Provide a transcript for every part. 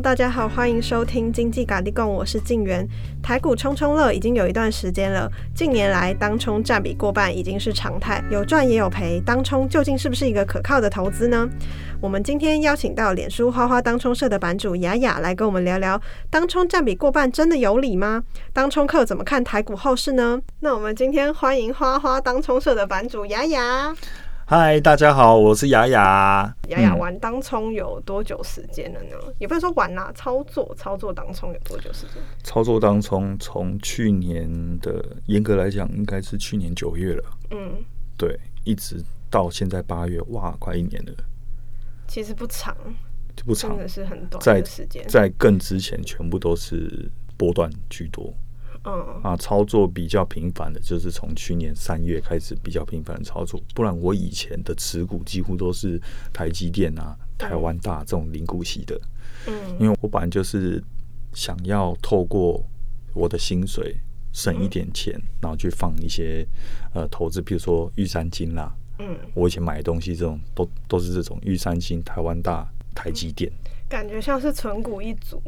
大家好，欢迎收听经济咖哩供，我是静媛。台股冲冲乐已经有一段时间了，近年来当冲占比过半已经是常态，有赚也有赔。当冲究竟是不是一个可靠的投资呢？我们今天邀请到脸书花花当冲社的版主雅雅来跟我们聊聊，当冲占比过半真的有理吗？当冲客怎么看台股后市呢？那我们今天欢迎花花当冲社的版主雅雅。嗨，大家好，我是雅雅。雅雅玩当冲有多久时间了呢？嗯、也不是说玩啦，操作操作当冲有多久时间？操作当冲从去年的严格来讲，应该是去年九月了。嗯，对，一直到现在八月，哇，快一年了。其实不长，就不长，真的是很短的时间。在更之前，全部都是波段居多。嗯啊，操作比较频繁的，就是从去年三月开始比较频繁的操作。不然我以前的持股几乎都是台积电啊、台湾大这种零股息的。嗯，因为我本来就是想要透过我的薪水省一点钱，然后去放一些呃投资，比如说玉山金啦。嗯，我以前买的东西这种都都是这种玉山金、台湾大、台积电，感觉像是存股一族。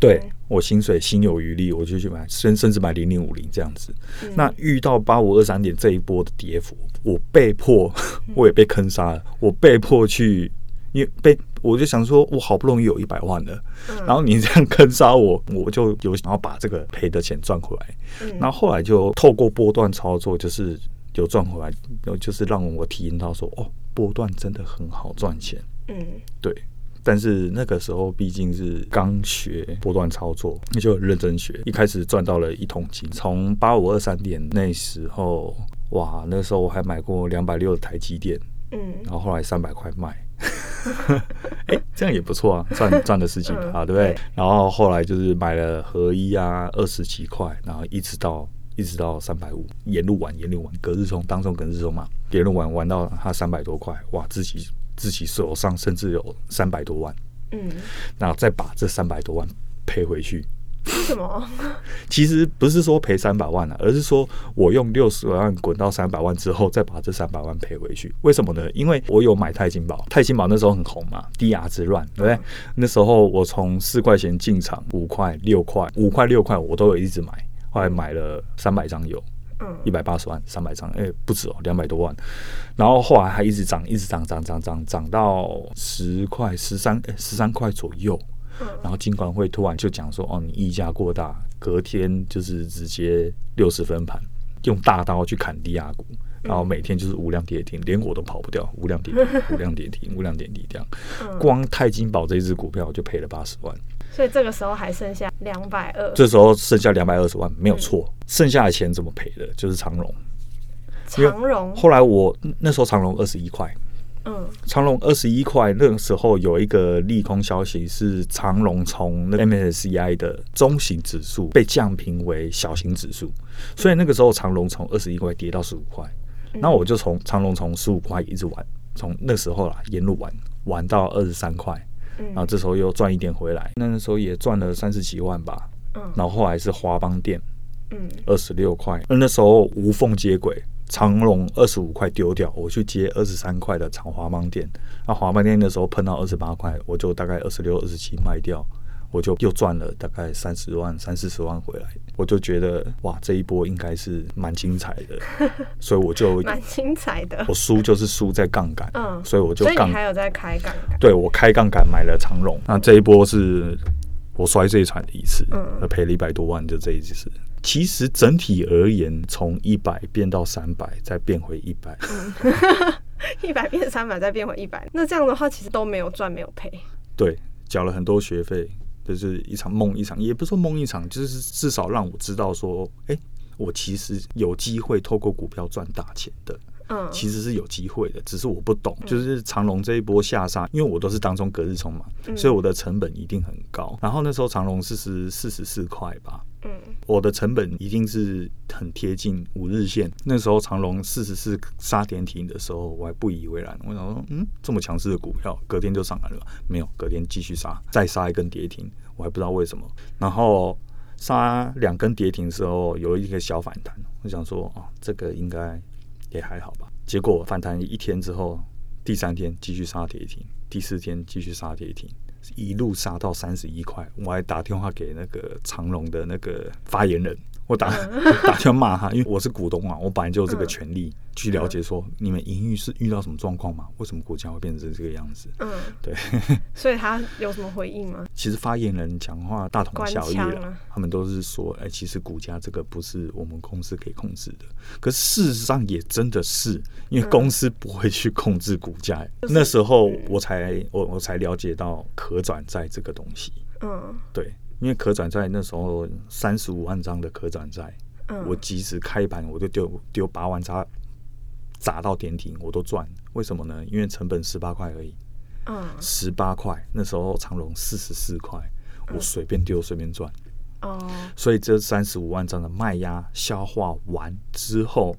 对，我薪水心有余力，我就去买，甚甚至买零零五零这样子。嗯、那遇到八五二三点这一波的跌幅，我被迫，我也被坑杀了。我被迫去，因为被我就想说，我好不容易有一百万了，嗯、然后你这样坑杀我，我就有想要把这个赔的钱赚回来。嗯、然后后来就透过波段操作，就是有赚回来，就是让我体验到说，哦，波段真的很好赚钱。嗯，对。但是那个时候毕竟是刚学波段操作，那就认真学。一开始赚到了一桶金，从八五二三点那时候，哇，那时候我还买过两百六的台积电，嗯，然后后来三百块卖，哎、欸，这样也不错啊，赚赚了十几趴，对不对？然后后来就是买了合一啊，二十几块，然后一直到一直到三百五，沿路玩，沿路玩，隔日冲，当中隔日冲嘛，沿路玩玩到它三百多块，哇，自己。自己手上甚至有三百多万，嗯，那再把这三百多万赔回去。为什么？其实不是说赔三百万了，而是说我用六十万滚到三百万之后，再把这三百万赔回去。为什么呢？因为我有买钛金宝，钛金宝那时候很红嘛，低牙之乱，对不对？嗯、那时候我从四块钱进场，五块、六块、五块、六块，我都有一直买，后来买了三百张有。一百八十万，三百张，哎、欸，不止哦，两百多万。然后后来还一直涨，一直涨，涨涨涨，涨到十块、十三、欸，十三块左右。然后金管会突然就讲说：“哦，你溢价过大。”隔天就是直接六十分盘，用大刀去砍低压股，然后每天就是无量跌停，连我都跑不掉，无量跌停，无量跌停，无量跌停这样。光泰金宝这一只股票就赔了八十万。所以这个时候还剩下两百二，这时候剩下两百二十万没有错，嗯、剩下的钱怎么赔的？就是长荣，长荣。后来我那时候长荣二十一块，嗯，长荣二十一块，那个时候有一个利空消息是长荣从那 MSCI 的中型指数被降评为小型指数，所以那个时候长荣从二十一块跌到十五块，那、嗯、我就从长荣从十五块一直玩，从那时候啦沿路玩玩到二十三块。然后这时候又赚一点回来，那时候也赚了三十几万吧。嗯，然后后来是华邦店，嗯，二十六块。那那时候无缝接轨，长隆二十五块丢掉，我去接二十三块的长华邦店。那华邦店那时候碰到二十八块，我就大概二十六、二十七卖掉。我就又赚了大概三十万、三四十万回来，我就觉得哇，这一波应该是蛮精彩的，所以我就蛮精彩的。我输就是输在杠杆，嗯，所以我就杠，所以你还有在开杠杆？对，我开杠杆买了长龙，那这一波是我摔最惨的一次，嗯，赔了一百多万，就这一次。其实整体而言，从一百变到三百，再变回一百，一百变三百，再变回一百，那这样的话，其实都没有赚，没有赔。对，缴了很多学费。就是一场梦一场，也不是说梦一场，就是至少让我知道说，哎、我其实有机会透过股票赚大钱的。嗯，其实是有机会的，只是我不懂。就是长龙这一波下杀，因为我都是当中隔日冲嘛，所以我的成本一定很高。然后那时候长龙四十四十四块吧，嗯，我的成本一定是很贴近五日线。那时候长龙四十四杀跌停的时候，我还不以为然。我想说，嗯，这么强势的股票，隔天就上来了，没有，隔天继续杀，再杀一根跌停，我还不知道为什么。然后杀两根跌停的时候，有一个小反弹，我想说，啊，这个应该。也还好吧，结果反弹一天之后，第三天继续杀跌停，第四天继续杀跌停，一路杀到三十一块，我还打电话给那个长隆的那个发言人。我打 打电话骂他，因为我是股东嘛，我本来就有这个权利去了解说你们营运是遇到什么状况嘛？为什么股价会变成这个样子？嗯，对。所以他有什么回应吗？其实发言人讲话大同小异了，他们都是说，哎，其实股价这个不是我们公司可以控制的。可是事实上也真的是，因为公司不会去控制股价。那时候我才我我才了解到可转债这个东西。嗯，对。因为可转债那时候三十五万张的可转债，嗯、我即使开盘我就丢丢八万张，砸到点停我都赚。为什么呢？因为成本十八块而已，嗯十八块那时候长隆四十四块，我随便丢随便赚。哦、嗯，所以这三十五万张的卖压消化完之后，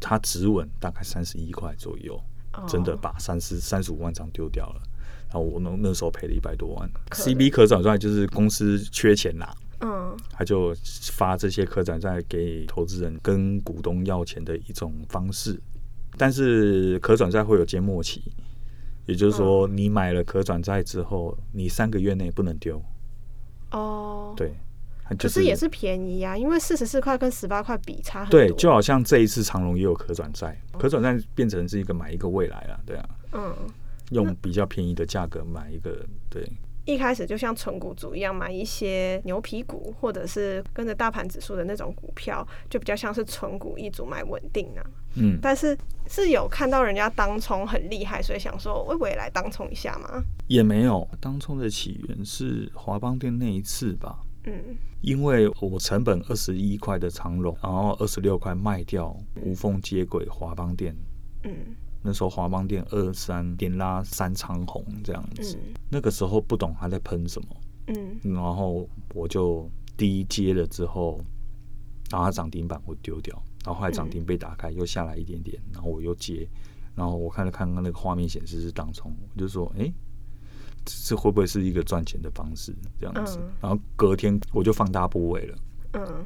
它止稳大概三十一块左右，嗯、真的把三十三十五万张丢掉了。然后我那那时候赔了一百多万。CB 可转债就是公司缺钱啦，嗯，他就发这些可转债给投资人跟股东要钱的一种方式。但是可转债会有缄默期，也就是说你买了可转债之后，你三个月内不能丢。哦，对，可是也是便宜啊，因为四十四块跟十八块比差很多。对，就好像这一次长隆也有可转债，可转债变成是一个买一个未来了，对啊，嗯。用比较便宜的价格买一个，对。一开始就像纯股族一样，买一些牛皮股，或者是跟着大盘指数的那种股票，就比较像是纯股一族买稳定啊。嗯。但是是有看到人家当冲很厉害，所以想说，我也来当冲一下吗？也没有，当冲的起源是华邦店那一次吧。嗯。因为我成本二十一块的长龙，然后二十六块卖掉，无缝接轨华邦店。嗯。那时候华邦店二三连拉三长红这样子，嗯、那个时候不懂他在喷什么，嗯，然后我就低接了之后，然后它涨停板我丢掉，然后后来涨停被打开又下来一点点，然后我又接，然后我看了看看那个画面显示是当冲，我就说，哎，这会不会是一个赚钱的方式这样子？嗯、然后隔天我就放大部位了，嗯，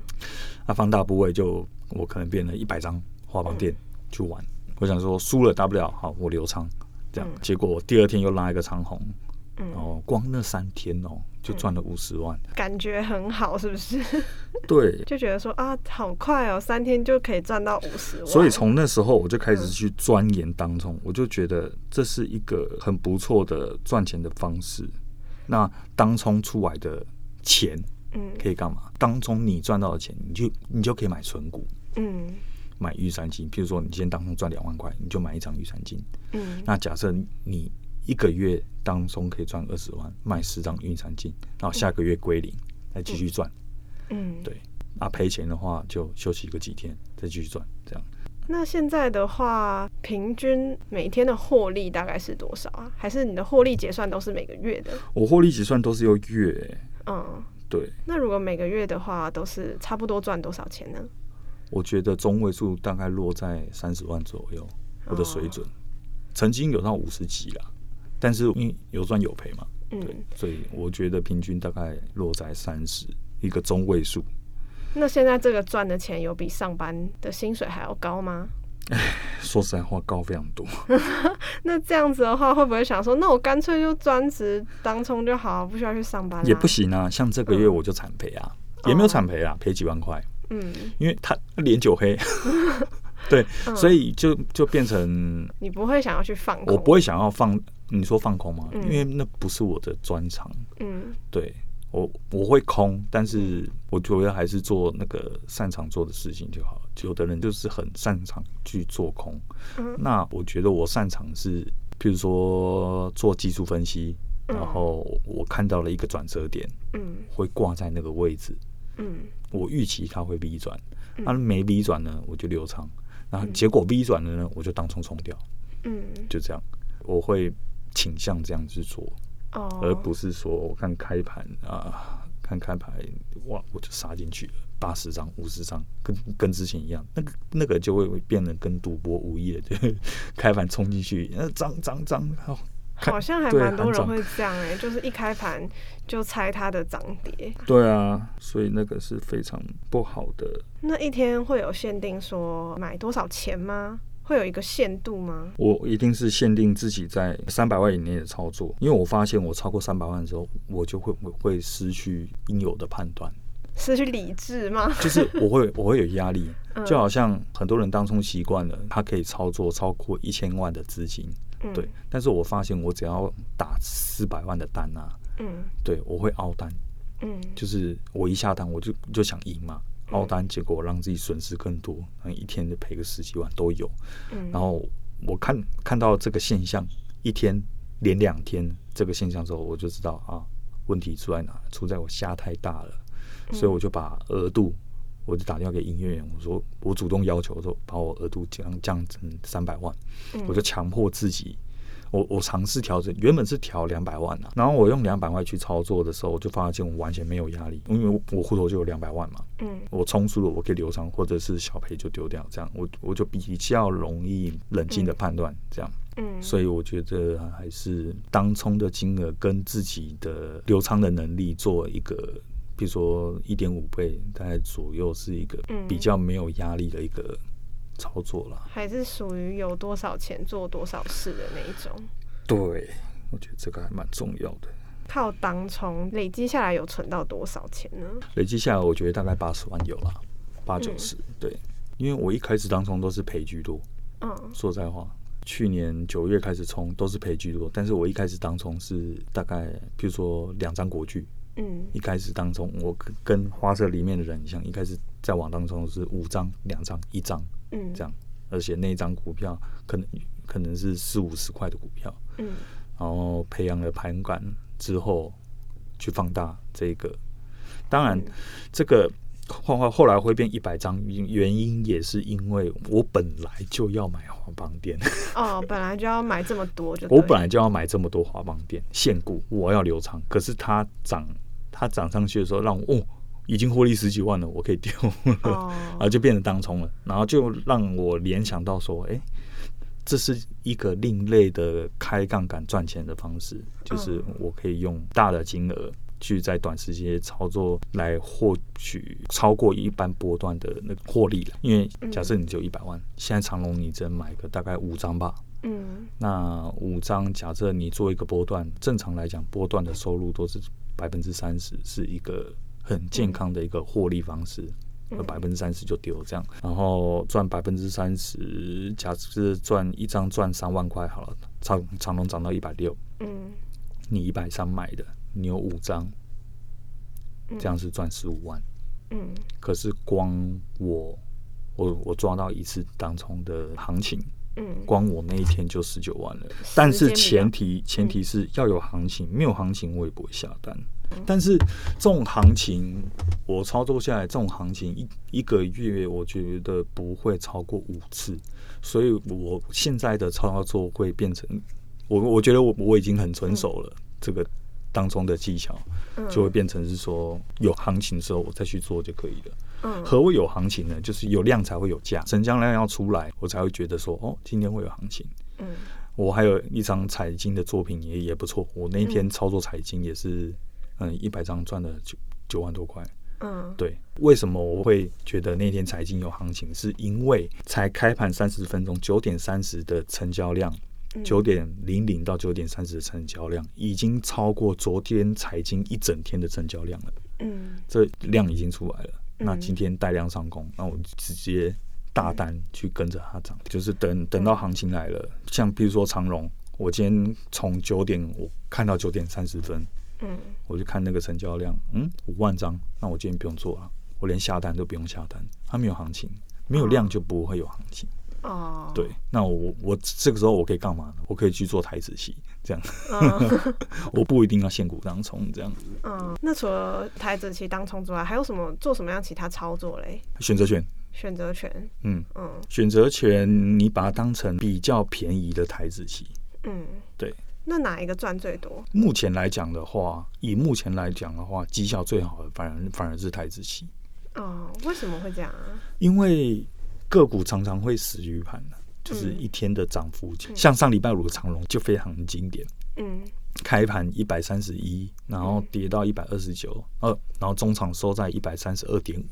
那、啊、放大部位就我可能变了一百张华邦店去玩。我想说输了大不了，好，我留仓，这样。嗯、结果我第二天又拉一个长红，嗯、然后光那三天哦，就赚了五十万，感觉很好，是不是？对，就觉得说啊，好快哦，三天就可以赚到五十万。所以从那时候我就开始去钻研当冲，嗯、我就觉得这是一个很不错的赚钱的方式。那当冲出来的钱，嗯，可以干嘛？当冲你赚到的钱，你就你就可以买存股，嗯。买玉山金，譬如说你今天当中赚两万块，你就买一张玉山金。嗯，那假设你一个月当中可以赚二十万，卖十张玉山金，然后下个月归零，再继续赚。嗯，对。那赔钱的话就休息个几天，再继续赚，这样。那现在的话，平均每天的获利大概是多少啊？还是你的获利结算都是每个月的？我获利结算都是用月。嗯，对。那如果每个月的话，都是差不多赚多少钱呢？我觉得中位数大概落在三十万左右，我的水准，哦、曾经有到五十几啦，但是因为有赚有赔嘛，嗯、对，所以我觉得平均大概落在三十一个中位数。那现在这个赚的钱有比上班的薪水还要高吗？哎，说实在话，高非常多。那这样子的话，会不会想说，那我干脆就专职当冲就好，不需要去上班？也不行啊，像这个月我就惨赔啊，嗯、也没有惨赔啊，赔几万块。嗯，因为他脸九黑，对，嗯、所以就就变成你不会想要去放空，我不会想要放，你说放空吗？嗯、因为那不是我的专长。嗯，对我我会空，但是我主要还是做那个擅长做的事情就好了。有的人就是很擅长去做空，嗯、那我觉得我擅长是，譬如说做技术分析，然后我看到了一个转折点，嗯，会挂在那个位置。嗯，我预期它会 V 转，那、嗯。啊、没 V 转呢，我就留仓，然后结果 V 转了呢，我就当冲冲掉。嗯，就这样，我会倾向这样去做，哦、而不是说我看开盘啊，看开盘哇，我就杀进去了。八十张、五十张，跟跟之前一样，那个那个就会变得跟赌博无异了，就 开盘冲进去，那涨涨涨，好。像还蛮多人会这样哎、欸，就是一开盘就猜它的涨跌。对啊，所以那个是非常不好的。那一天会有限定说买多少钱吗？会有一个限度吗？我一定是限定自己在三百万以内的操作，因为我发现我超过三百万的时候，我就会会失去应有的判断，失去理智吗？就是我会 我会有压力，就好像很多人当中习惯了，他可以操作超过一千万的资金，对，但是我发现我只要打四百万的单啊，嗯，对我会凹单，嗯，就是我一下单我就就想赢嘛。凹单，结果让自己损失更多，一天就赔个十几万都有。然后我看看到这个现象，一天连两天这个现象之后，我就知道啊，问题出在哪？出在我下太大了，所以我就把额度，我就打电话给营业员，我说我主动要求说把我额度降降成三百万，我就强迫自己。我我尝试调整，原本是调两百万啊，然后我用两百万去操作的时候，我就发现我完全没有压力，因为我户头就有两百万嘛。嗯，我冲输了，我可以留仓，或者是小赔就丢掉，这样我我就比较容易冷静的判断，这样。嗯，所以我觉得还是当冲的金额跟自己的留仓的能力做一个，比如说一点五倍，大概左右是一个比较没有压力的一个。操作了，还是属于有多少钱做多少事的那一种。对，我觉得这个还蛮重要的。靠当冲累积下来有存到多少钱呢？累积下来，我觉得大概八十万有了，八九十。对，因为我一开始当冲都是赔居多。嗯，说实在话，去年九月开始冲都是赔居多，但是我一开始当冲是大概，比如说两张国巨。嗯，一开始当中我跟花社里面的人一样，一开始在网当中是五张、两张、一张。嗯，这样，而且那一张股票可能可能是四五十块的股票，嗯，然后培养了盘感之后，去放大这个，当然，这个画画后来会变一百张，原因也是因为我本来就要买华邦店，哦，本来就要买这么多就，我本来就要买这么多华邦店现股，我要留仓，可是它涨，它涨上去的时候让我哦。已经获利十几万了，我可以丢了，然后就变成当冲了，然后就让我联想到说，哎，这是一个另类的开杠杆赚钱的方式，就是我可以用大的金额去在短时间操作来获取超过一般波段的那个获利了。因为假设你只有一百万，现在长隆你只能买个大概五张吧，嗯，那五张假设你做一个波段，正常来讲波段的收入都是百分之三十，是一个。很健康的一个获利方式，百分之三十就丢这样，然后赚百分之三十，假设赚一张赚三万块好了，长长龙涨到一百六，嗯，你一百三买的，你有五张，这样是赚十五万，嗯，可是光我我我抓到一次当冲的行情。嗯，光我那一天就十九万了，但是前提前提是要有行情，没有行情我也不会下单。但是这种行情，我操作下来，这种行情一一个月，我觉得不会超过五次，所以我现在的操作会变成，我我觉得我我已经很成熟了，这个当中的技巧就会变成是说，有行情的时候我再去做就可以了。何谓有行情呢？就是有量才会有价，成交量要出来，我才会觉得说，哦，今天会有行情。嗯，我还有一张财经的作品也也不错，我那一天操作财经也是，嗯，一百张赚了九九万多块。嗯，对，为什么我会觉得那天财经有行情？是因为才开盘三十分钟，九点三十的成交量，九点零零到九点三十的成交量，已经超过昨天财经一整天的成交量了。嗯，这量已经出来了。那今天带量上攻，那我直接大单去跟着它涨，就是等等到行情来了，像比如说长荣，我今天从九点我看到九点三十分，嗯，我就看那个成交量，嗯，五万张，那我今天不用做了，我连下单都不用下单，它没有行情，没有量就不会有行情。哦，对，那我我这个时候我可以干嘛呢？我可以去做台子戏，这样，我不一定要现股当冲这样子。嗯，那除了台子期当冲之外，还有什么做什么样其他操作嘞？选择权，选择权，嗯嗯，选择权，你把它当成比较便宜的台子期，嗯，对。那哪一个赚最多？目前来讲的话，以目前来讲的话，绩效最好的反而反而是台子期。哦，为什么会这样啊？因为个股常常会死鱼盘的，就是一天的涨幅，嗯、像上礼拜五的长龙就非常的经典。嗯，开盘一百三十一，然后跌到一百二十九，呃，然后中场收在一百三十二点五，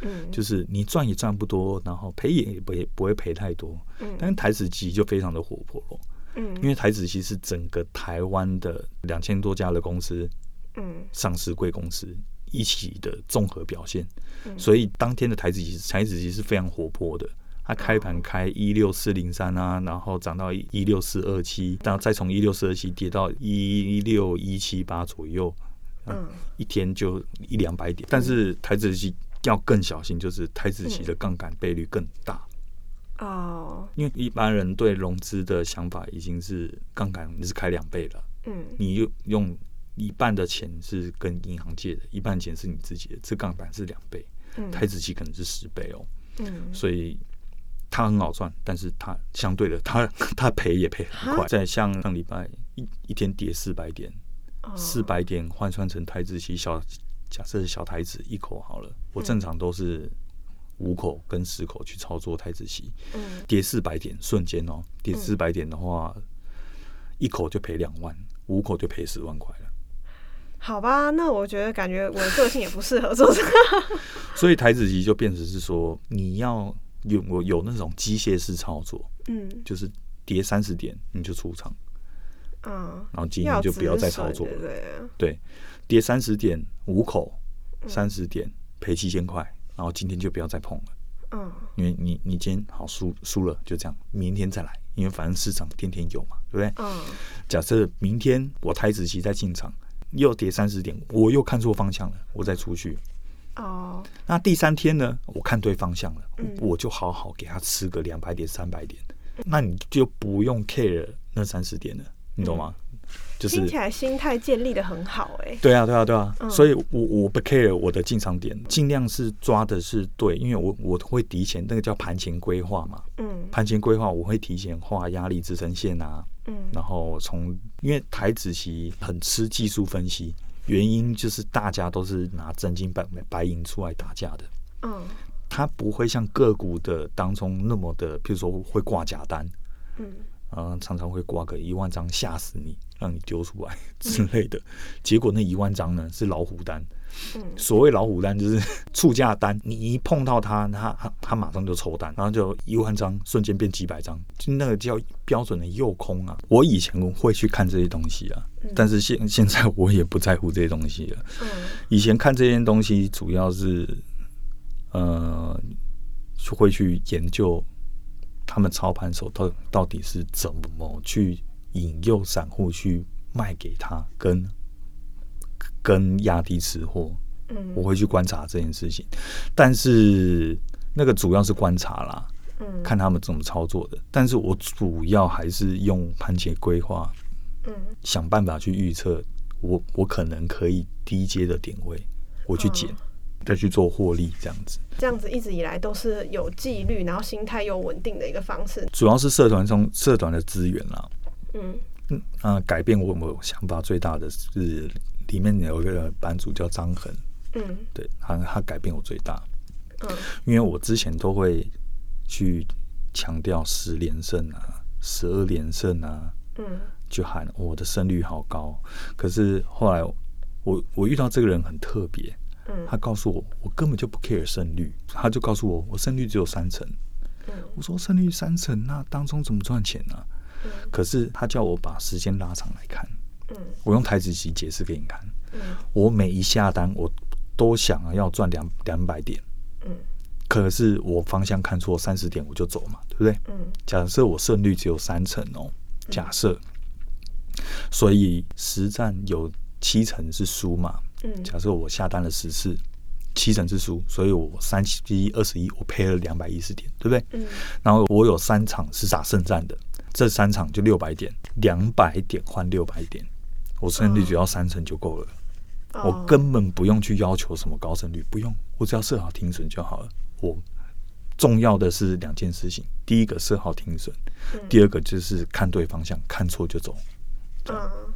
嗯，就是你赚也赚不多，然后赔也不不会赔太多。嗯，但是台子期就非常的活泼咯。嗯，因为台子期是整个台湾的两千多家的公司，嗯，上市贵公司一起的综合表现。嗯，所以当天的台子期台子期是非常活泼的。它开盘开一六四零三啊，然后涨到一六四二七，然后再从一六四二七跌到一六一七八左右，嗯，一天就一两百点。但是台子期要更小心，就是台子期的杠杆倍率更大。哦，因为一般人对融资的想法已经是杠杆是开两倍了，嗯，你用用一半的钱是跟银行借的，一半钱是你自己的，这杠杆是两倍，台子期可能是十倍哦，嗯，所以。它很好赚，但是它相对的，它 它赔也赔很快。在像上礼拜一一天跌四百点，四百点换算成台子期小，假设是小台子一口好了，我正常都是五口跟十口去操作台指期，跌四百点瞬间哦，跌四百点的话，一口就赔两万，五口就赔十万块了。好吧，那我觉得感觉我的个性也不适合做这个，所以台子期就变成是说你要。有我有那种机械式操作，嗯，就是跌三十点你就出场，嗯，然后今天就不要再操作了，对，对，跌三十点五口，三十点赔七千块，然后今天就不要再碰了，嗯，因为你你今天好输输了就这样，明天再来，因为反正市场天天有嘛，对不对？嗯，假设明天我台子期再进场，又跌三十点，我又看错方向了，我再出去。哦，那第三天呢？我看对方向了，嗯、我就好好给他吃个两百点、三百点，嗯、那你就不用 care 那三十点了，你懂吗？嗯、就是听起来心态建立的很好哎、欸。对啊，对啊，对啊，嗯、所以我我不 care 我的进场点，尽量是抓的是对，因为我我会提前那个叫盘前规划嘛，嗯，盘前规划我会提前画压力支撑线啊，嗯，然后从因为台子期很吃技术分析。原因就是大家都是拿真金白白银出来打架的，嗯，它不会像个股的当中那么的，比如说会挂假单，嗯，嗯，常常会挂个一万张吓死你，让你丢出来之类的，结果那一万张呢是老虎单。所谓老虎单就是 促价单，你一碰到它，它它它马上就抽单，然后就一万张瞬间变几百张，就那个叫标准的诱空啊。我以前会去看这些东西啊，但是现现在我也不在乎这些东西了。以前看这些东西主要是呃，就会去研究他们操盘手到到底是怎么去引诱散户去卖给他跟。跟压低吃货，嗯，我会去观察这件事情，但是那个主要是观察啦，嗯，看他们怎么操作的。但是我主要还是用盘前规划，嗯，想办法去预测我我可能可以低阶的点位，我去捡，再去做获利，这样子。这样子一直以来都是有纪律，然后心态又稳定的一个方式。主要是社团中社团的资源啦，嗯。嗯啊，改变我我想法最大的是。里面有一个版主叫张恒，嗯，对，他他改变我最大，嗯，因为我之前都会去强调十连胜啊，十二连胜啊，嗯，就喊我的胜率好高，可是后来我我遇到这个人很特别，嗯，他告诉我我根本就不 care 胜率，他就告诉我我胜率只有三成，嗯，我说胜率三成，那当中怎么赚钱呢？啊？嗯，可是他叫我把时间拉长来看。嗯，我用台子棋解释给你看。嗯，我每一下单，我都想要赚两两百点。嗯，可是我方向看错三十点，我就走嘛，对不对？嗯，假设我胜率只有三成哦，假设，所以实战有七成是输嘛。嗯，假设我下单了十次，七成是输，所以我三七二十一，我赔了两百一十点，对不对？嗯，然后我有三场是打胜战的，这三场就六百点，两百点换六百点。我胜率只要三成就够了，我根本不用去要求什么高胜率，不用，我只要设好停损就好了。我重要的是两件事情，第一个设好停损，第二个就是看对方向，看错就走。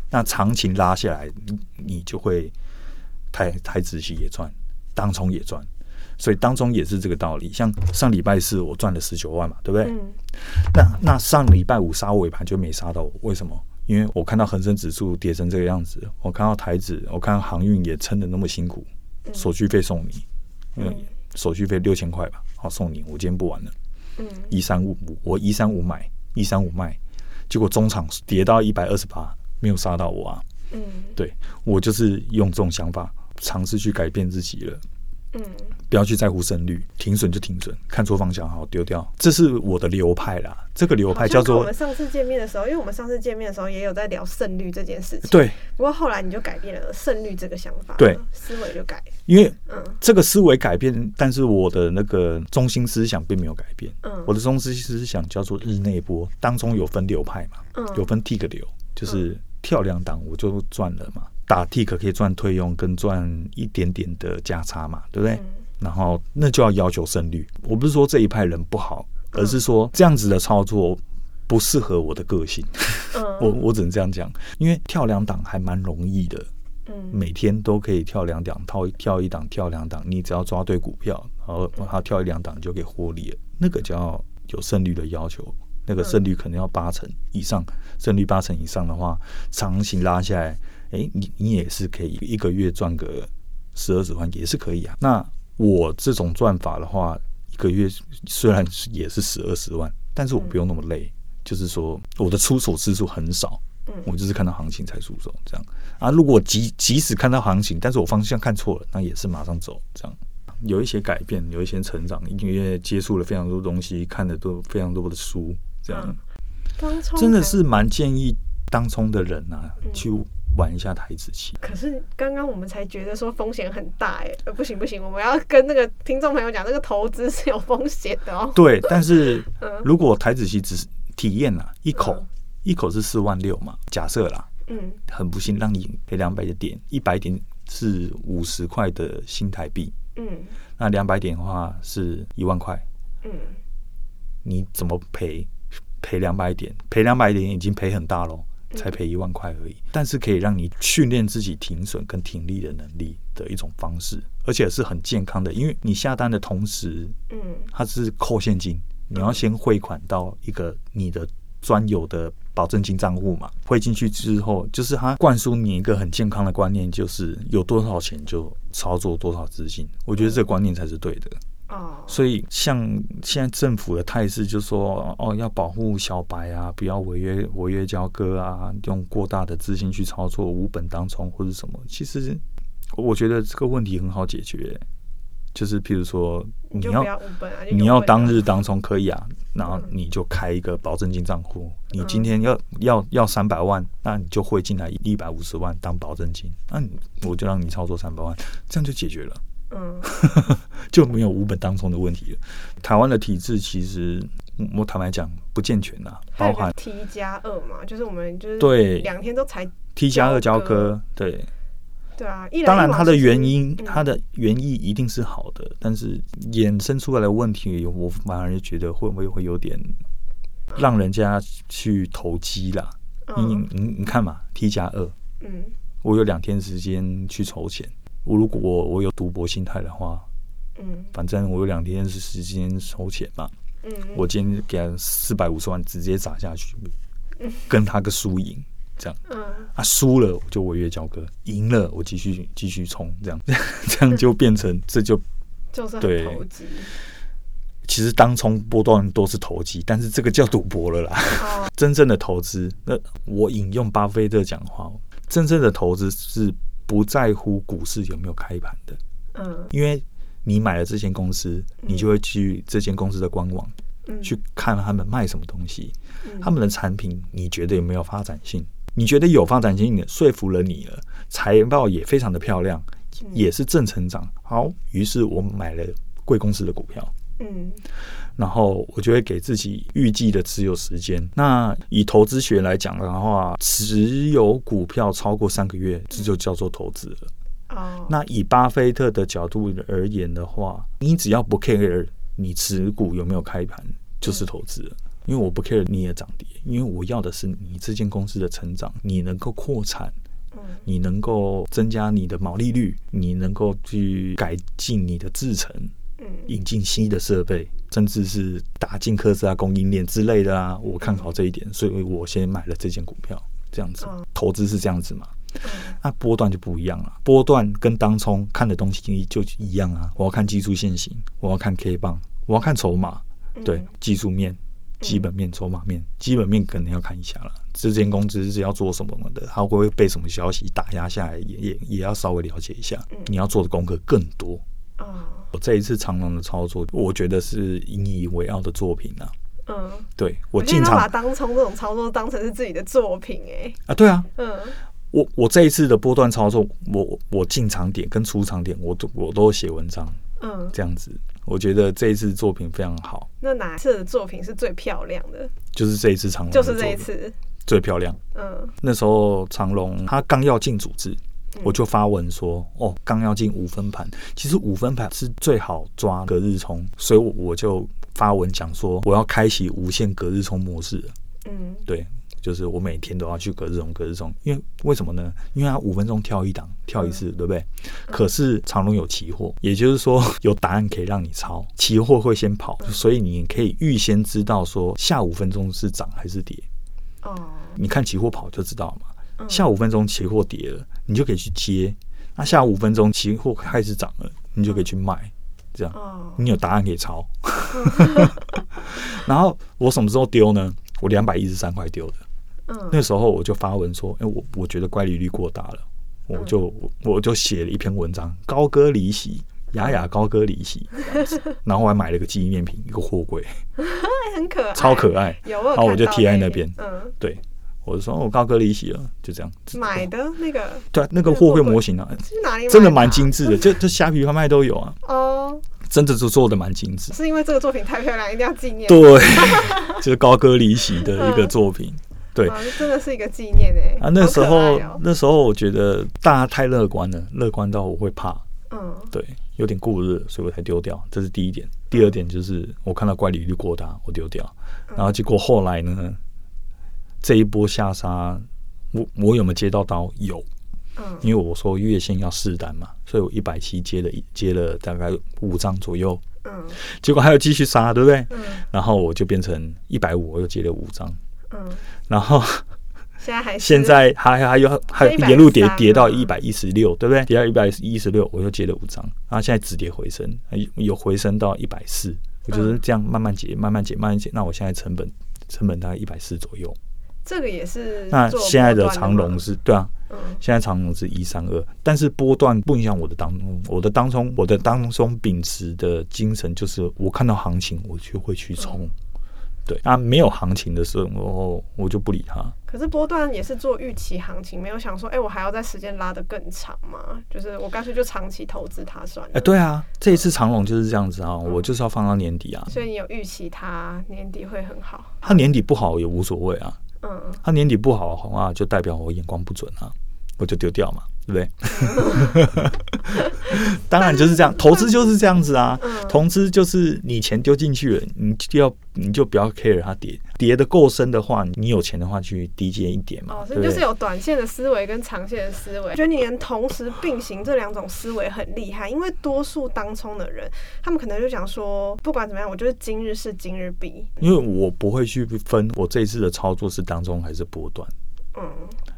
那长情拉下来，你就会台台指期也赚，当冲也赚，所以当中也是这个道理。像上礼拜四我赚了十九万嘛，对不对？那那上礼拜五杀尾盘就没杀到我，为什么？因为我看到恒生指数跌成这个样子，我看到台指，我看到航运也撑的那么辛苦，手续费送你，嗯手续费六千块吧，好送你，我今天不玩了。嗯，一三五五，我一三五买，一三五卖，结果中场跌到一百二十八，没有杀到我啊。嗯，对，我就是用这种想法尝试去改变自己了。嗯，不要去在乎胜率，停损就停损，看错方向好丢掉，这是我的流派啦。这个流派叫做我们上次见面的时候，因为我们上次见面的时候也有在聊胜率这件事情。对，不过后来你就改变了胜率这个想法，对，思维就改。因为嗯，这个思维改变，但是我的那个中心思想并没有改变。嗯，我的中心思想叫做日内波，当中有分流派嘛，嗯，有分 tick 流，就是跳两档我就赚了嘛。打 tick 可以赚退佣跟赚一点点的价差嘛，对不对？嗯、然后那就要要求胜率。我不是说这一派人不好，而是说这样子的操作不适合我的个性。嗯、我我只能这样讲，因为跳两档还蛮容易的。嗯，每天都可以跳两档，跳跳一档，跳两档，你只要抓对股票，然后它跳一两档就可以获利了。那个叫有胜率的要求，那个胜率可能要八成以上，胜率八成以上的话，长期拉下来。哎、欸，你你也是可以一个月赚个十二十万，也是可以啊。那我这种赚法的话，一个月虽然也是十二十万，但是我不用那么累，嗯、就是说我的出手次数很少，嗯，我就是看到行情才出手这样啊。如果即即使看到行情，但是我方向看错了，那也是马上走这样。有一些改变，有一些成长，因为接触了非常多东西，看的都非常多的书，这样，嗯、真的是蛮建议当冲的人啊，嗯、去。玩一下台子期，可是刚刚我们才觉得说风险很大哎，呃不行不行，我们要跟那个听众朋友讲，那个投资是有风险的哦。对，但是如果台子期只是体验啊，一口、嗯、一口是四万六嘛，假设啦，嗯，很不幸让你赔两百的点，一百点是五十块的新台币，嗯，那两百点的话是一万块，嗯，你怎么赔？赔两百点，赔两百点已经赔很大喽。才赔一万块而已，但是可以让你训练自己停损跟停利的能力的一种方式，而且是很健康的，因为你下单的同时，嗯，它是扣现金，你要先汇款到一个你的专有的保证金账户嘛，汇进去之后，就是它灌输你一个很健康的观念，就是有多少钱就操作多少资金，我觉得这个观念才是对的。哦，所以像现在政府的态势，就是说哦，要保护小白啊，不要违约违约交割啊，用过大的资金去操作无本当冲或者什么。其实我觉得这个问题很好解决，就是譬如说你要你要当日当冲可以啊，然后你就开一个保证金账户，你今天要要要三百万，那你就汇进来一百五十万当保证金，那我就让你操作三百万，这样就解决了。嗯，就没有无本当中的问题了。台湾的体制其实，我坦白讲不健全呐，包含 T 加二嘛，就是我们就是对两天都才 T 加二交割，对对啊。当然，它的原因，它的原意一定是好的，但是衍生出来的问题，我反而觉得会不会会有点让人家去投机啦。你你你看嘛，T 加二，嗯，我有两天时间去筹钱。我如果我我有赌博心态的话，嗯，反正我有两天是时间筹钱嘛，嗯，我今天给他四百五十万直接砸下去，嗯，跟他个输赢这样，嗯，啊输了我就违约交割，赢了我继续继续冲，这样 这样就变成这就就是很投机。其实当冲波段都是投机，但是这个叫赌博了啦。哦，真正的投资，那我引用巴菲特讲话，真正的投资是。不在乎股市有没有开盘的，嗯，因为你买了这间公司，你就会去这间公司的官网，嗯，去看他们卖什么东西，嗯，他们的产品你觉得有没有发展性？你觉得有发展性，说服了你了，财报也非常的漂亮，也是正成长。好，于是我买了贵公司的股票。嗯，然后我就会给自己预计的持有时间。那以投资学来讲的话，持有股票超过三个月，这就叫做投资了。哦，那以巴菲特的角度而言的话，你只要不 care 你持股有没有开盘，就是投资了。因为我不 care 你也涨跌，因为我要的是你这间公司的成长，你能够扩产，你能够增加你的毛利率，你能够去改进你的制程。引进新的设备，甚至是打进科斯啊供应链之类的啊，我看好这一点，所以我先买了这件股票。这样子，投资是这样子嘛？那波段就不一样了，波段跟当冲看的东西就一样啊。我要看技术线型，我要看 K 棒，我要看筹码，对，技术面、基本面、筹码面，基本面可能要看一下了。这间公司是要做什么的？它会不会被什么消息打压下来？也也也要稍微了解一下。你要做的功课更多。我这一次长龙的操作，我觉得是引以为傲的作品啊。嗯，对我经常把当冲这种操作当成是自己的作品哎、欸。啊，对啊。嗯。我我这一次的波段操作，我我进场点跟出场点，我都我都写文章。嗯。这样子，我觉得这一次作品非常好。那哪一次的作品是最漂亮的？就是这一次长龙，就是这一次最漂亮。嗯。那时候长龙他刚要进组织。我就发文说，哦，刚要进五分盘，其实五分盘是最好抓隔日冲，所以我我就发文讲说，我要开启无限隔日冲模式。嗯，对，就是我每天都要去隔日冲，隔日冲，因为为什么呢？因为它五分钟跳一档，跳一次，对不对？可是长龙有期货，也就是说 有答案可以让你抄，期货会先跑，所以你可以预先知道说下五分钟是涨还是跌。哦，你看期货跑就知道嘛。下五分钟期货跌了，你就可以去接；那下午五分钟期货开始涨了，你就可以去卖。这样，你有答案可以抄。然后我什么时候丢呢？我两百一十三块丢的。那时候我就发文说：“哎，我我觉得乖离率过大了。”我就我就写了一篇文章，高歌离席，雅雅高歌离席。然后我还买了个纪念品，一个货柜，很可爱，超可爱。然后我就贴在那边。嗯，对。我就说，我高歌离席了，就这样。买的那个，对，那个货柜模型啊，是哪里真的蛮精致的，就就虾皮拍卖都有啊。哦，真的是做的蛮精致。是因为这个作品太漂亮，一定要纪念。对，就是高歌离席的一个作品。对，真的是一个纪念哎。啊，那时候那时候我觉得大家太乐观了，乐观到我会怕。嗯，对，有点过热，所以我才丢掉。这是第一点。第二点就是我看到乖离率过大，我丢掉。然后结果后来呢？这一波下杀，我我有没有接到刀？有，嗯，因为我说月线要试单嘛，所以我一百七接了接了大概五张左右，嗯，结果还有继续杀，对不对？嗯，然后我就变成一百五，我又接了五张，嗯，然后现在还现在还还有还有沿路跌跌到一百一十六，对不对？跌到一百一十六，我又接了五张，然后现在止跌回升，有回升到一百四，我就是这样慢慢解，慢慢解，慢慢解。那我现在成本成本大概一百四左右。这个也是。那现在的长龙是对啊，嗯，现在长龙是一三二，但是波段不影响我的当中，我的当中，我的当中秉持的精神就是，我看到行情我就会去冲，嗯、对啊，没有行情的时候，我我就不理它。可是波段也是做预期行情，没有想说，哎，我还要在时间拉得更长嘛？就是我干脆就长期投资它算了。哎，对啊，这一次长龙就是这样子啊，嗯、我就是要放到年底啊。所以你有预期它年底会很好？它年底不好也无所谓啊。嗯，他年底不好红啊，就代表我眼光不准啊，我就丢掉嘛，对不对？当然就是这样，投资就是这样子啊。投资就是你钱丢进去了，你就要你就不要 care 它跌，跌的够深的话，你有钱的话去低接一点嘛。哦，所以就是有短线的思维跟长线的思维。我觉得你能同时并行这两种思维很厉害，因为多数当冲的人，他们可能就想说，不管怎么样，我就是今日事今日毕。因为我不会去分我这一次的操作是当中还是波段。嗯，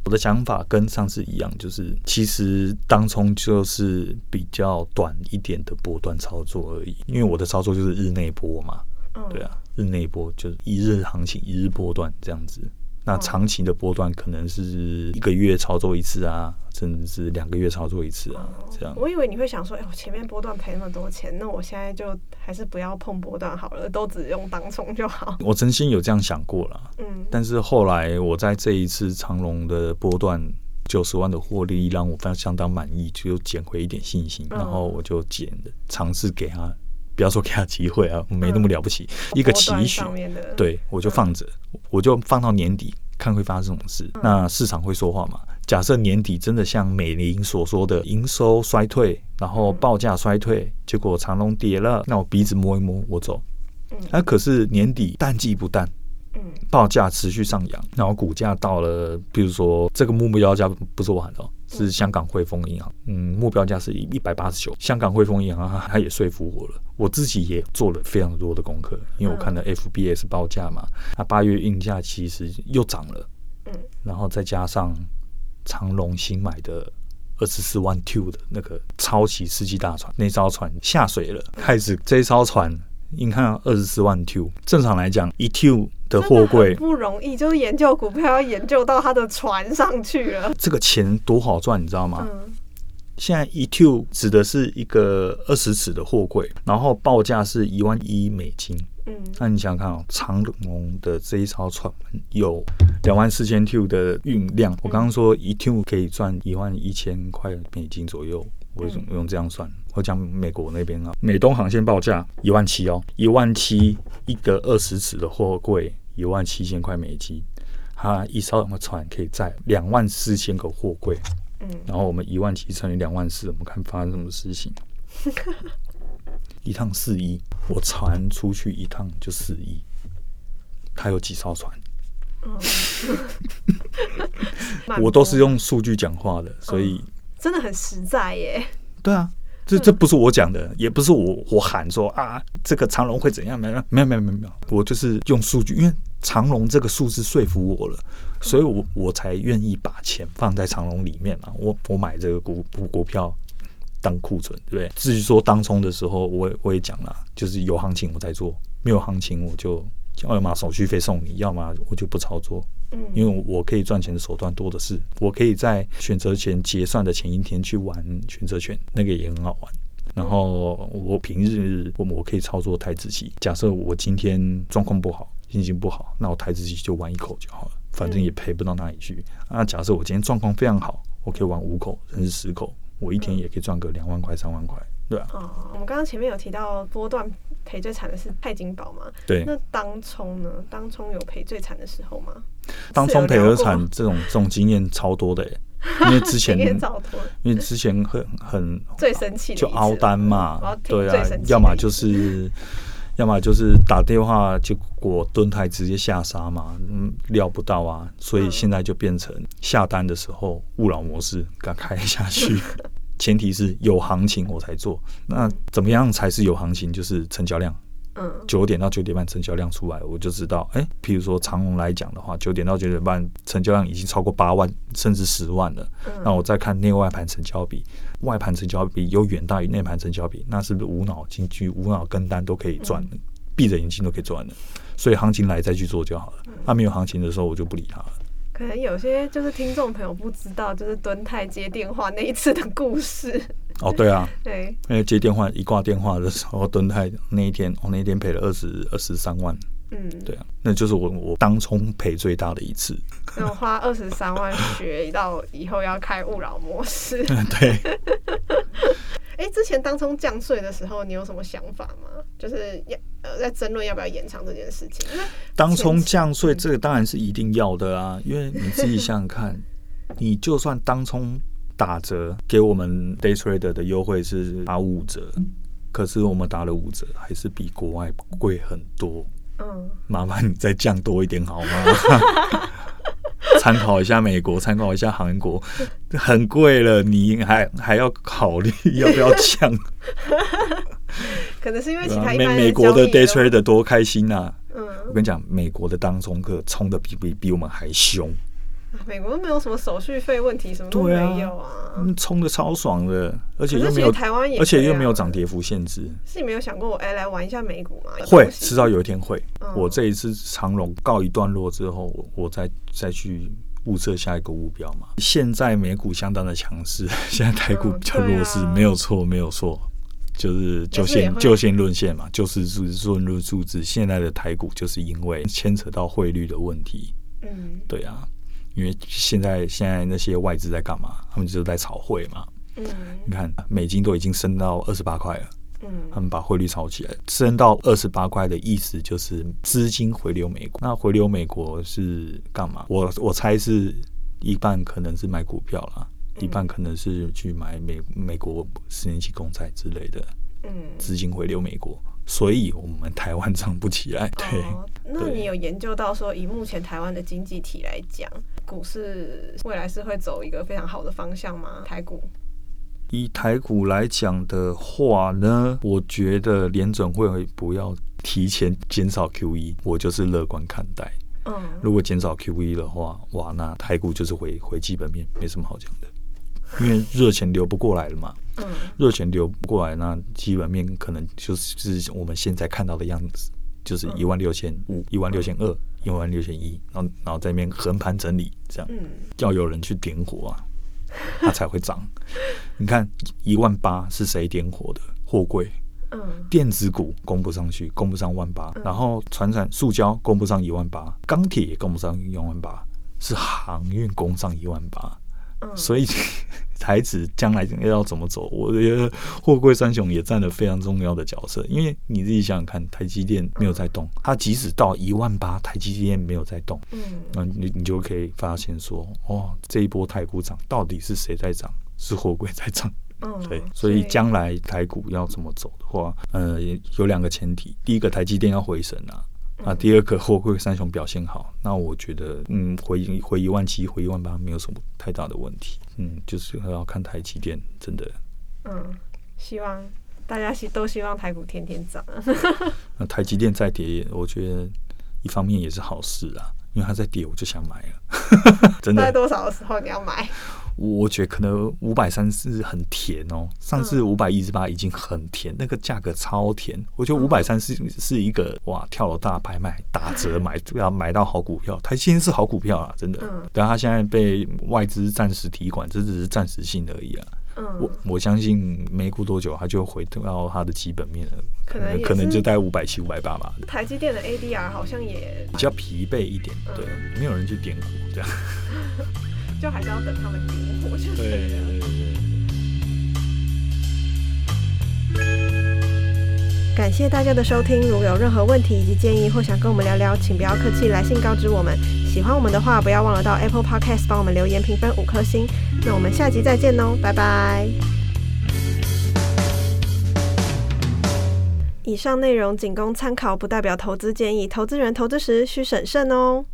我的想法跟上次一样，就是其实当冲就是比较短一点的波段操作而已，因为我的操作就是日内波嘛，对啊，日内波就是一日行情一日波段这样子。那长期的波段可能是一个月操作一次啊，甚至是两个月操作一次啊，这样。我以为你会想说，哎，我前面波段赔那么多钱，那我现在就还是不要碰波段好了，都只用当冲就好。我真心有这样想过了，嗯。但是后来我在这一次长龙的波段九十万的获利，让我非常相当满意，就捡回一点信心，然后我就捡的尝试给他，不要说给他机会啊，我没那么了不起，一个期许，对我就放着。我就放到年底看会发生什么事，那市场会说话嘛？假设年底真的像美林所说的营收衰退，然后报价衰退，结果长荣跌了，那我鼻子摸一摸，我走。那可是年底淡季不淡，报价持续上扬，然后股价到了，比如说这个目标价不是我喊的。是香港汇丰银行，嗯，目标价是一百八十九。香港汇丰银行，它也说服我了。我自己也做了非常多的功课，因为我看了 FBS 报价嘛，它八月运价其实又涨了，嗯，然后再加上长隆新买的二十四万 Q 的那个超级世纪大船，那艘船下水了，开始这艘船，你看二十四万 Q，正常来讲一 Q 的货柜不容易，就是研究股票要研究到它的船上去了，这个钱多好赚，你知道吗？嗯现在一 Q 指的是一个二十尺的货柜，然后报价是一万一美金。嗯，那你想想看哦，长龙的这一艘船有两万四千 Q 的运量。我刚刚说一 Q 可以赚一万一千块美金左右，我用用这样算。我讲美国那边啊，美东航线报价一万七哦，一万七一个二十尺的货柜，一万七千块美金。它一艘船可以载两万四千个货柜。然后我们一万七乘以两万四，我们看发生什么事情。一趟四亿，我船出去一趟就四亿。他有几艘船？我都是用数据讲话的，所以真的很实在耶。对啊，这这不是我讲的，也不是我我喊说啊，这个长隆会怎样？没有没有没有没有没有，我就是用数据，因为。长隆这个数字说服我了，所以我我才愿意把钱放在长隆里面嘛。我我买这个股股股票当库存，对不对？至于说当冲的时候，我我也讲了，就是有行情我再做，没有行情我就要么手续费送你，要么我就不操作。嗯，因为我可以赚钱的手段多的是，我可以在选择权结算的前一天去玩选择权，那个也很好玩。然后我平日我我可以操作台子期，假设我今天状况不好。心情不好，那我台子期就玩一口就好了，反正也赔不到哪里去。那、啊、假设我今天状况非常好，我可以玩五口甚至十口，我一天也可以赚个两万块、三万块，对啊。哦，我们刚刚前面有提到波段赔最惨的是泰金宝嘛？对。那当冲呢？当冲有赔最惨的时候吗？当冲赔而惨这种这种经验超多的耶，因为之前因为之前很很最生气就凹单嘛，对啊，要么就是。要么就是打电话，结果蹲台直接下杀嘛，嗯，料不到啊，所以现在就变成下单的时候勿扰模式，给它开下去。前提是有行情我才做，那怎么样才是有行情？就是成交量。嗯，九点到九点半成交量出来，我就知道，哎、欸，譬如说长龙来讲的话，九点到九点半成交量已经超过八万甚至十万了。嗯，那我再看内外盘成交比，外盘成交比有远大于内盘成交比，那是不是无脑进去、无脑跟单都可以赚的，闭着眼睛都可以赚的？所以行情来再去做就好了。那、啊、没有行情的时候，我就不理他了。可能有些就是听众朋友不知道，就是敦泰接电话那一次的故事。哦，对啊，对，因为接电话一挂电话的时候，敦泰那一天，我那一天赔了二十二十三万，嗯，对啊，那就是我我当冲赔最大的一次。那我花二十三万学到以后要开勿扰模式，对。哎，之前当冲降税的时候，你有什么想法吗？就是要呃在争论要不要延长这件事情。因为当冲降税这个当然是一定要的啊，因为你自己想想看，你就算当冲。打折给我们 day trader 的优惠是打五折，可是我们打了五折，还是比国外贵很多。嗯，麻烦你再降多一点好吗？参考一下美国，参考一下韩国，很贵了，你还还要考虑要不要降？可能是因为其他一美美国的 day trader 多开心呐、啊！嗯，我跟你讲，美国的当冲客冲的比比比我们还凶。美国都没有什么手续费问题，什么都没有啊，冲的超爽的，而且又没有台湾也，而且又没有涨跌幅限制。是你没有想过我哎来玩一下美股吗？会，迟早有一天会。我这一次长龙告一段落之后，我再再去物色下一个目标嘛。现在美股相当的强势，现在台股比较弱势，没有错，没有错，就是就线就线论线嘛，就是论论数字。现在的台股就是因为牵扯到汇率的问题，嗯，对啊。因为现在现在那些外资在干嘛？他们就是在炒汇嘛。嗯，你看美金都已经升到二十八块了。嗯，他们把汇率炒起来，升到二十八块的意思就是资金回流美国。那回流美国是干嘛？我我猜是一半可能是买股票啦，一半可能是去买美美国十年期公债之类的。嗯，资金回流美国。所以我们台湾涨不起来。对，哦，那你有研究到说，以目前台湾的经济体来讲，股市未来是会走一个非常好的方向吗？台股？以台股来讲的话呢，我觉得联准会不要提前减少 QE，我就是乐观看待。嗯，如果减少 QE 的话，哇，那台股就是回回基本面，没什么好讲的。因为热钱流不过来了嘛，嗯，热钱流不过来，那基本面可能就是我们现在看到的样子，就是一万六千五、一万六千二、一万六千一，然后然后在那边横盘整理，这样，要有人去点火啊，它才会涨。你看一万八是谁点火的？货柜，嗯，电子股供不上去，供不上万八，然后船产、塑胶供不上一万八，钢铁也供不上一万八，是航运供上一万八。所以 台指将来要怎么走？我觉得货柜三雄也占了非常重要的角色。因为你自己想想看，台积电没有在动，它即使到一万八，台积电没有在动，嗯，那你你就可以发现说，哦，这一波台股涨到底是谁在涨？是货柜在涨。嗯，对。所以将来台股要怎么走的话，呃，有两个前提，第一个台积电要回神啊。啊，第二个货柜三雄表现好，那我觉得，嗯，回回一万七，回一万八没有什么太大的问题。嗯，就是要看台积电，真的。嗯，希望大家希都希望台股天天涨。那台积电再跌，我觉得一方面也是好事啊，因为它在跌，我就想买了。真的。在多少的时候你要买？我觉得可能五百三是很甜哦，上次五百一十八已经很甜，那个价格超甜。我觉得五百三是是一个哇，跳楼大拍卖打折买要买到好股票，台积电是好股票啊，真的。但它现在被外资暂时提款，这只是暂时性而已啊。我我相信没过多久，它就回到它的基本面了，可能可能就大概五百七、五百八吧。台积电的 ADR 好像也比较疲惫一点，对，没有人去点股这样。就还是要等他们点火，就对了。感谢大家的收听，如果有任何问题以及建议，或想跟我们聊聊，请不要客气，来信告知我们。喜欢我们的话，不要忘了到 Apple Podcast 帮我们留言评分五颗星。那我们下集再见喽，拜拜。以上内容仅供参考，不代表投资建议，投资人投资时需审慎哦。